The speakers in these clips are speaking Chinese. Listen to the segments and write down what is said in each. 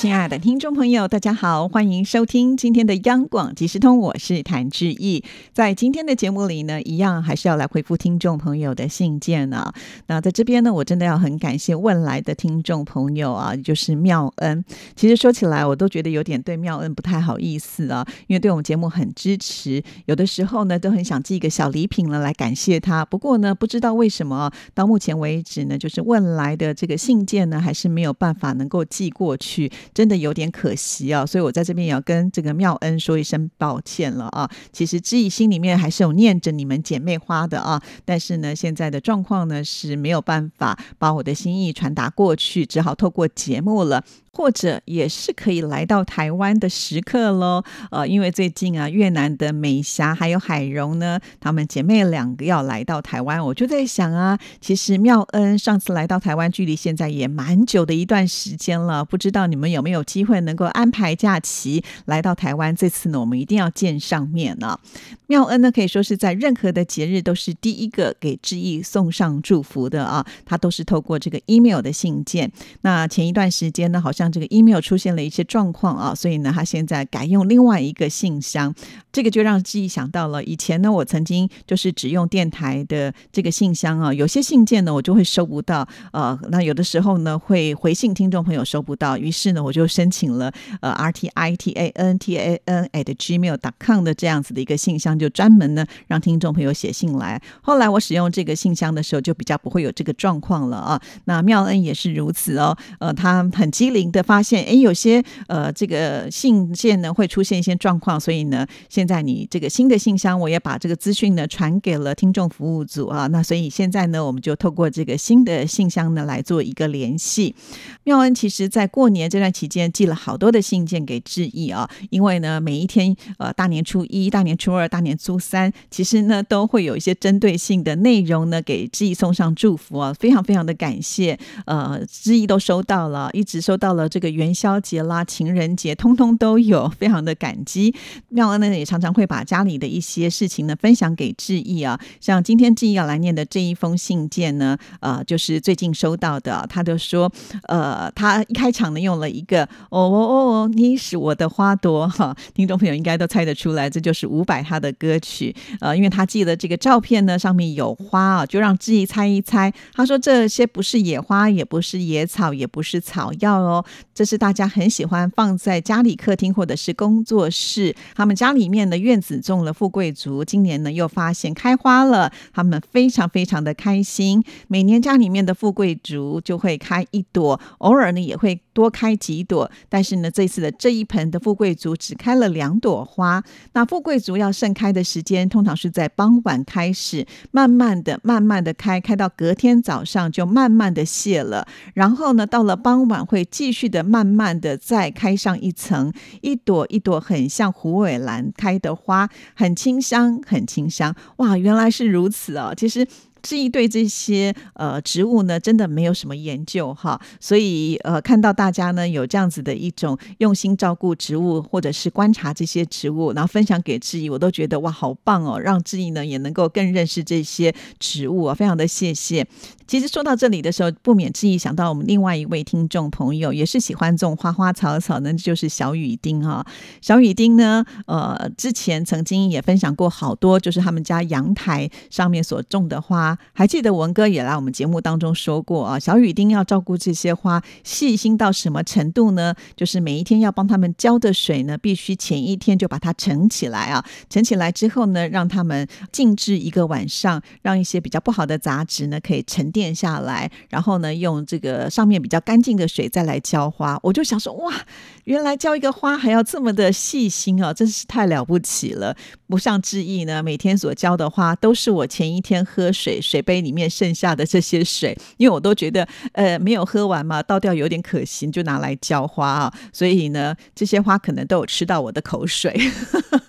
亲爱的听众朋友，大家好，欢迎收听今天的央广即时通，我是谭志毅。在今天的节目里呢，一样还是要来回复听众朋友的信件呢。那在这边呢，我真的要很感谢问来的听众朋友啊，就是妙恩。其实说起来，我都觉得有点对妙恩不太好意思啊，因为对我们节目很支持，有的时候呢，都很想寄一个小礼品了来感谢他。不过呢，不知道为什么到目前为止呢，就是问来的这个信件呢，还是没有办法能够寄过去。真的有点可惜啊，所以我在这边也要跟这个妙恩说一声抱歉了啊。其实知意心里面还是有念着你们姐妹花的啊，但是呢，现在的状况呢是没有办法把我的心意传达过去，只好透过节目了。或者也是可以来到台湾的时刻喽，呃，因为最近啊，越南的美霞还有海荣呢，她们姐妹两个要来到台湾，我就在想啊，其实妙恩上次来到台湾，距离现在也蛮久的一段时间了，不知道你们有没有机会能够安排假期来到台湾？这次呢，我们一定要见上面呢。妙恩呢，可以说是在任何的节日都是第一个给志毅送上祝福的啊，他都是透过这个 email 的信件。那前一段时间呢，好像。像这个 email 出现了一些状况啊，所以呢，他现在改用另外一个信箱，这个就让记忆想到了以前呢，我曾经就是只用电台的这个信箱啊，有些信件呢我就会收不到，呃，那有的时候呢会回信听众朋友收不到，于是呢我就申请了呃 r t i t a n t a n at gmail dot com 的这样子的一个信箱，就专门呢让听众朋友写信来。后来我使用这个信箱的时候，就比较不会有这个状况了啊。那妙恩也是如此哦，呃，他很机灵。的发现，哎，有些呃，这个信件呢会出现一些状况，所以呢，现在你这个新的信箱，我也把这个资讯呢传给了听众服务组啊。那所以现在呢，我们就透过这个新的信箱呢来做一个联系。妙恩其实在过年这段期间寄了好多的信件给志毅啊，因为呢，每一天呃，大年初一、大年初二、大年初三，其实呢都会有一些针对性的内容呢给志毅送上祝福啊，非常非常的感谢，呃，志毅都收到了，一直收到了。这个元宵节啦、情人节，通通都有，非常的感激。妙恩呢，也常常会把家里的一些事情呢分享给志毅啊。像今天志毅要来念的这一封信件呢，呃，就是最近收到的。他就说，呃，他一开场呢用了一个“哦哦哦，你是我的花朵”哈，听众朋友应该都猜得出来，这就是伍佰他的歌曲。呃，因为他寄的这个照片呢，上面有花啊，就让志毅猜一猜。他说这些不是野花，也不是野草，也不是草药哦。这是大家很喜欢放在家里客厅或者是工作室。他们家里面的院子种了富贵竹，今年呢又发现开花了，他们非常非常的开心。每年家里面的富贵竹就会开一朵，偶尔呢也会多开几朵。但是呢，这次的这一盆的富贵竹只开了两朵花。那富贵竹要盛开的时间，通常是在傍晚开始，慢慢的、慢慢的开，开到隔天早上就慢慢的谢了。然后呢，到了傍晚会继续。去的慢慢的再开上一层，一朵一朵很像虎尾兰开的花，很清香，很清香。哇，原来是如此哦！其实。志毅对这些呃植物呢，真的没有什么研究哈，所以呃看到大家呢有这样子的一种用心照顾植物，或者是观察这些植物，然后分享给志毅，我都觉得哇好棒哦，让志毅呢也能够更认识这些植物啊，非常的谢谢。其实说到这里的时候，不免质疑想到我们另外一位听众朋友，也是喜欢种花花草草呢，就是小雨丁哈。小雨丁呢，呃之前曾经也分享过好多，就是他们家阳台上面所种的花。还记得文哥也来我们节目当中说过啊，小雨丁要照顾这些花，细心到什么程度呢？就是每一天要帮他们浇的水呢，必须前一天就把它盛起来啊，盛起来之后呢，让他们静置一个晚上，让一些比较不好的杂质呢可以沉淀垫下来，然后呢，用这个上面比较干净的水再来浇花。我就想说，哇，原来浇一个花还要这么的细心啊，真是太了不起了。不像志毅呢，每天所浇的花都是我前一天喝水。水杯里面剩下的这些水，因为我都觉得呃没有喝完嘛，倒掉有点可惜，就拿来浇花啊。所以呢，这些花可能都有吃到我的口水。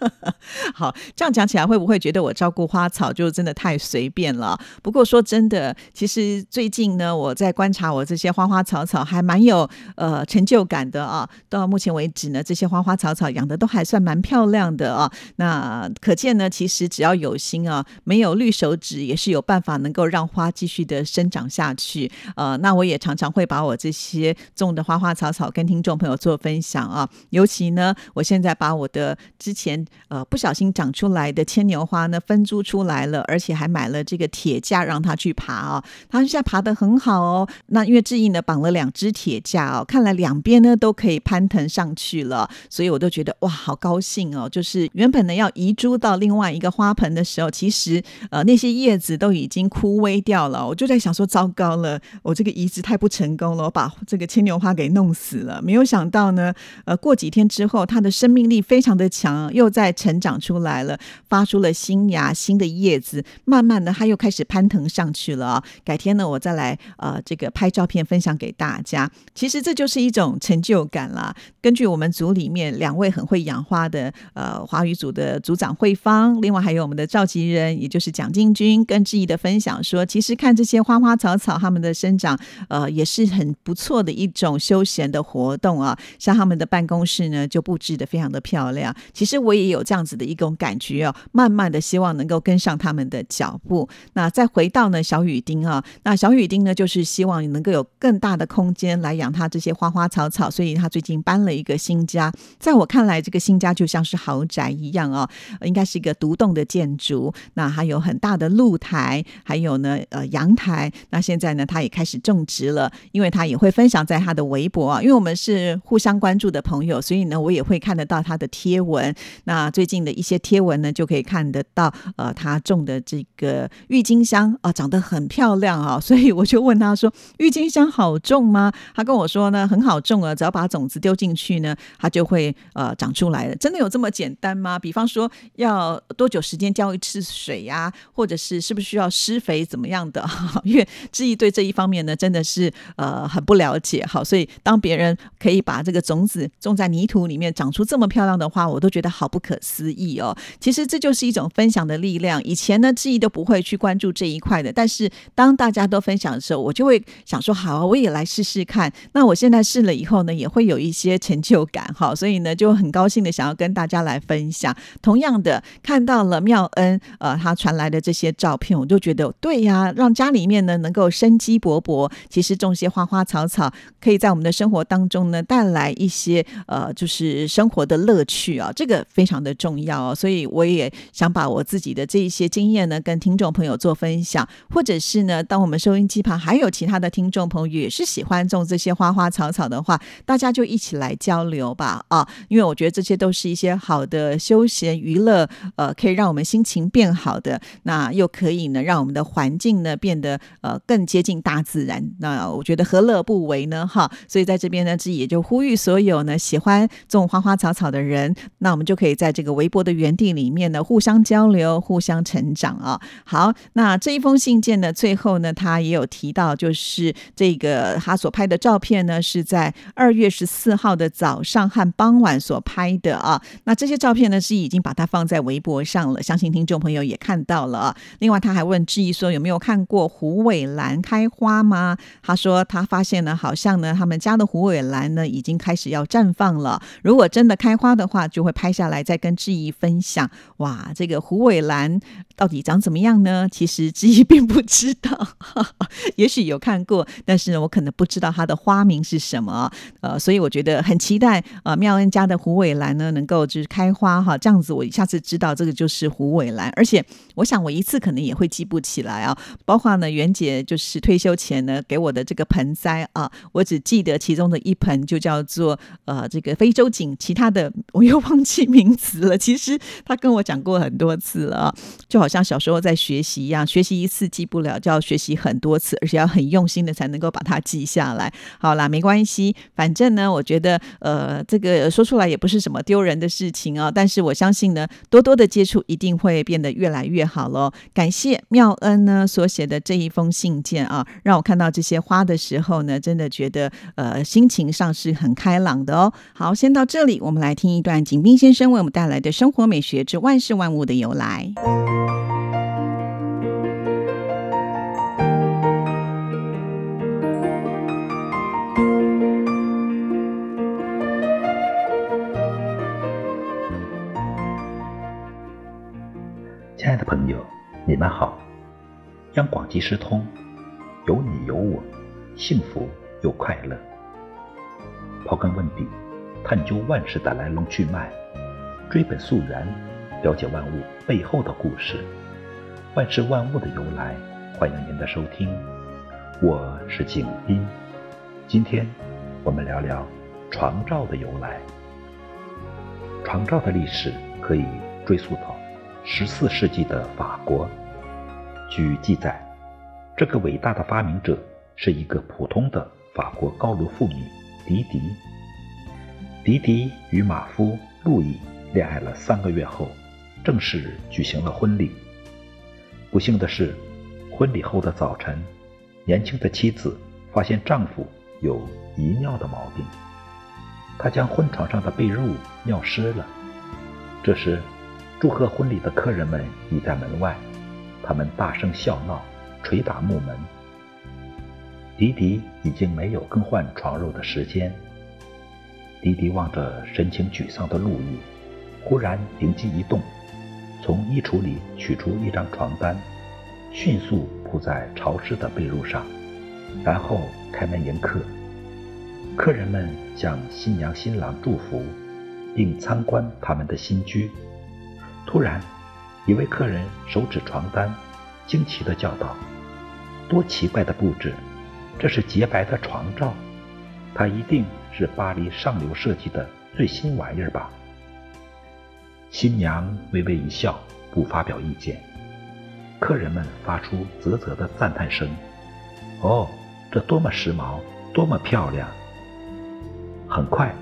好，这样讲起来会不会觉得我照顾花草就真的太随便了？不过说真的，其实实最近呢，我在观察我这些花花草草，还蛮有呃成就感的啊。到目前为止呢，这些花花草草养的都还算蛮漂亮的啊。那可见呢，其实只要有心啊，没有绿手指也是有办法能够让花继续的生长下去。呃，那我也常常会把我这些种的花花草草跟听众朋友做分享啊。尤其呢，我现在把我的之前呃不小心长出来的牵牛花呢分株出来了，而且还买了这个铁架让它去爬啊。它现在爬得很好哦。那因为志毅呢绑了两只铁架哦，看来两边呢都可以攀藤上去了，所以我都觉得哇，好高兴哦。就是原本呢要移株到另外一个花盆的时候，其实呃那些叶子都已经枯萎掉了。我就在想说，糟糕了，我这个移植太不成功了，我把这个牵牛花给弄死了。没有想到呢，呃过几天之后，它的生命力非常的强，又在成长出来了，发出了新芽、新的叶子，慢慢的它又开始攀腾上去了。改天呢，我再来呃这个拍照片分享给大家。其实这就是一种成就感啦。根据我们组里面两位很会养花的呃华语组的组长慧芳，另外还有我们的召集人，也就是蒋进军跟志毅的分享说，其实看这些花花草草它们的生长，呃也是很不错的一种休闲的活动啊。像他们的办公室呢，就布置的非常的漂亮。其实我也有这样子的一种感觉哦，慢慢的希望能够跟上他们的脚步。那再回到呢小雨丁啊。那小雨丁呢，就是希望你能够有更大的空间来养它这些花花草草，所以他最近搬了一个新家。在我看来，这个新家就像是豪宅一样哦，应该是一个独栋的建筑。那还有很大的露台，还有呢，呃，阳台。那现在呢，他也开始种植了，因为他也会分享在他的微博啊，因为我们是互相关注的朋友，所以呢，我也会看得到他的贴文。那最近的一些贴文呢，就可以看得到，呃，他种的这个郁金香啊，长得很漂亮。啊，所以我就问他说：“郁金香好种吗？”他跟我说呢：“很好种啊，只要把种子丢进去呢，它就会呃长出来了。”真的有这么简单吗？比方说要多久时间浇一次水呀，或者是是不是需要施肥怎么样的？因为志毅对这一方面呢，真的是呃很不了解。好，所以当别人可以把这个种子种在泥土里面长出这么漂亮的花，我都觉得好不可思议哦。其实这就是一种分享的力量。以前呢，志毅都不会去关注这一块的，但是当大家都分享的时候，我就会想说，好啊，我也来试试看。那我现在试了以后呢，也会有一些成就感，哈，所以呢，就很高兴的想要跟大家来分享。同样的，看到了妙恩呃他传来的这些照片，我就觉得对呀，让家里面呢能够生机勃勃。其实种些花花草草，可以在我们的生活当中呢带来一些呃，就是生活的乐趣啊，这个非常的重要。所以我也想把我自己的这一些经验呢，跟听众朋友做分享，或者是呢。当我们收音机旁还有其他的听众朋友也是喜欢种这些花花草草的话，大家就一起来交流吧啊！因为我觉得这些都是一些好的休闲娱乐，呃，可以让我们心情变好的，那又可以呢让我们的环境呢变得呃更接近大自然。那我觉得何乐不为呢？哈！所以在这边呢，自己也就呼吁所有呢喜欢种花花草草的人，那我们就可以在这个微博的园地里面呢互相交流、互相成长啊！好，那这一封信件呢，最后。那他也有提到，就是这个他所拍的照片呢，是在二月十四号的早上和傍晚所拍的啊。那这些照片呢，是已经把它放在微博上了，相信听众朋友也看到了啊。另外，他还问质疑说，有没有看过虎尾兰开花吗？他说他发现呢，好像呢，他们家的虎尾兰呢，已经开始要绽放了。如果真的开花的话，就会拍下来再跟质疑分享。哇，这个虎尾兰到底长怎么样呢？其实质疑并不知道。也许有看过，但是呢，我可能不知道它的花名是什么，呃，所以我觉得很期待呃，妙恩家的虎尾兰呢能够就是开花哈，这样子我下次知道这个就是虎尾兰，而且我想我一次可能也会记不起来啊，包括呢袁姐就是退休前呢给我的这个盆栽啊，我只记得其中的一盆就叫做呃这个非洲锦，其他的我又忘记名字了。其实他跟我讲过很多次了，就好像小时候在学习一样，学习一次记不了，就要学。习很多次，而且要很用心的才能够把它记下来。好啦，没关系，反正呢，我觉得呃，这个说出来也不是什么丢人的事情哦。但是我相信呢，多多的接触一定会变得越来越好喽。感谢妙恩呢所写的这一封信件啊，让我看到这些花的时候呢，真的觉得呃心情上是很开朗的哦。好，先到这里，我们来听一段景斌先生为我们带来的生活美学之万事万物的由来。即时通，有你有我，幸福又快乐。刨根问底，探究万事的来龙去脉，追本溯源，了解万物背后的故事，万事万物的由来。欢迎您的收听，我是景斌。今天我们聊聊床罩的由来。床罩的历史可以追溯到十四世纪的法国。据记载，这个伟大的发明者是一个普通的法国高卢妇女迪迪。迪迪与马夫路易恋爱了三个月后，正式举行了婚礼。不幸的是，婚礼后的早晨，年轻的妻子发现丈夫有遗尿的毛病。她将婚床上的被褥尿湿了。这时，祝贺婚礼的客人们已在门外，他们大声笑闹，捶打木门。迪迪已经没有更换床褥的时间。迪迪望着神情沮丧的路易，忽然灵机一动，从衣橱里取出一张床单，迅速铺在潮湿的被褥上，然后开门迎客。客人们向新娘新郎祝福，并参观他们的新居。突然，一位客人手指床单，惊奇地叫道：“多奇怪的布置！这是洁白的床罩，它一定是巴黎上流设计的最新玩意儿吧？”新娘微微一笑，不发表意见。客人们发出啧啧的赞叹声：“哦，这多么时髦，多么漂亮！”很快，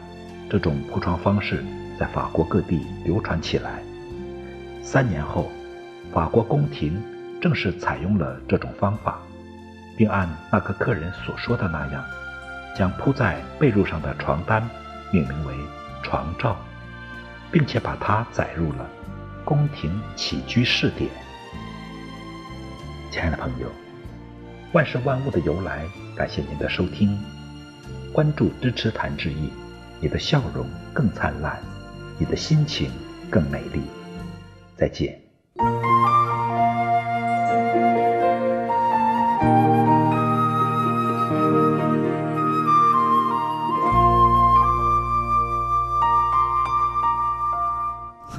这种铺床方式在法国各地流传起来。三年后，法国宫廷正是采用了这种方法，并按那个客人所说的那样，将铺在被褥上的床单命名为“床罩”，并且把它载入了《宫廷起居事典》。亲爱的朋友，万事万物的由来，感谢您的收听。关注支持谭志毅，你的笑容更灿烂，你的心情更美丽。再见。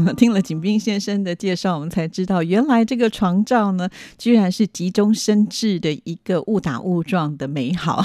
听了景斌先生的介绍，我们才知道，原来这个床罩呢，居然是急中生智的一个误打误撞的美好，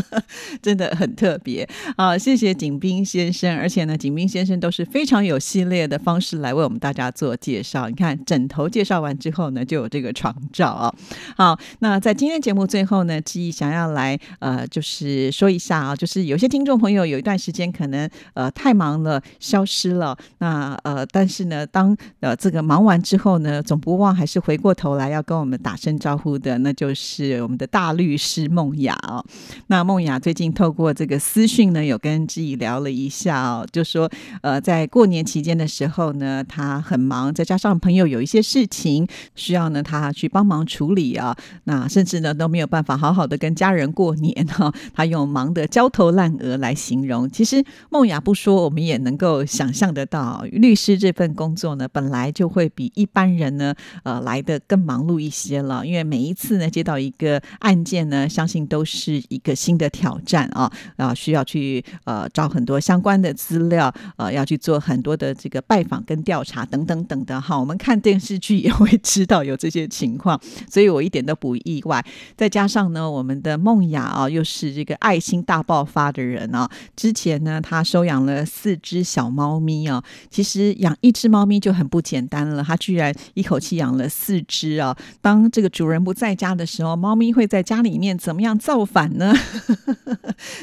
真的很特别啊！谢谢景斌先生，而且呢，景斌先生都是非常有系列的方式来为我们大家做介绍。你看，枕头介绍完之后呢，就有这个床罩啊。好，那在今天节目最后呢，志毅想要来呃，就是说一下啊，就是有些听众朋友有一段时间可能呃太忙了，消失了，那呃，但是呢，当呃这个忙完之后呢，总不忘还是回过头来要跟我们打声招呼的，那就是我们的大律师梦雅哦。那梦雅最近透过这个私讯呢，有跟志毅聊了一下哦，就说呃在过年期间的时候呢，他很忙，再加上朋友有一些事情需要呢他去帮忙处理啊，那甚至呢都没有办法好好的跟家人过年哈，他用忙得焦头烂额来形容。其实梦雅不说，我们也能够想象得到，律师这。份工作呢，本来就会比一般人呢，呃，来的更忙碌一些了。因为每一次呢，接到一个案件呢，相信都是一个新的挑战啊，啊，需要去呃找很多相关的资料，呃，要去做很多的这个拜访跟调查等等等的哈。我们看电视剧也会知道有这些情况，所以我一点都不意外。再加上呢，我们的梦雅啊，又是这个爱心大爆发的人啊，之前呢，他收养了四只小猫咪啊，其实养一。一只猫咪就很不简单了，它居然一口气养了四只啊！当这个主人不在家的时候，猫咪会在家里面怎么样造反呢？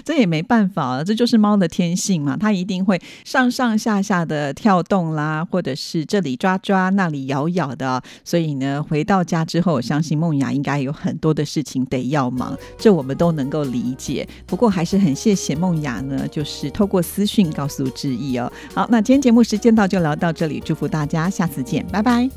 这也没办法，这就是猫的天性嘛，它一定会上上下下的跳动啦，或者是这里抓抓，那里咬咬的。所以呢，回到家之后，我相信梦雅应该有很多的事情得要忙，这我们都能够理解。不过还是很谢谢梦雅呢，就是透过私讯告诉志毅哦。好，那今天节目时间到，就聊到。这里祝福大家，下次见，拜拜。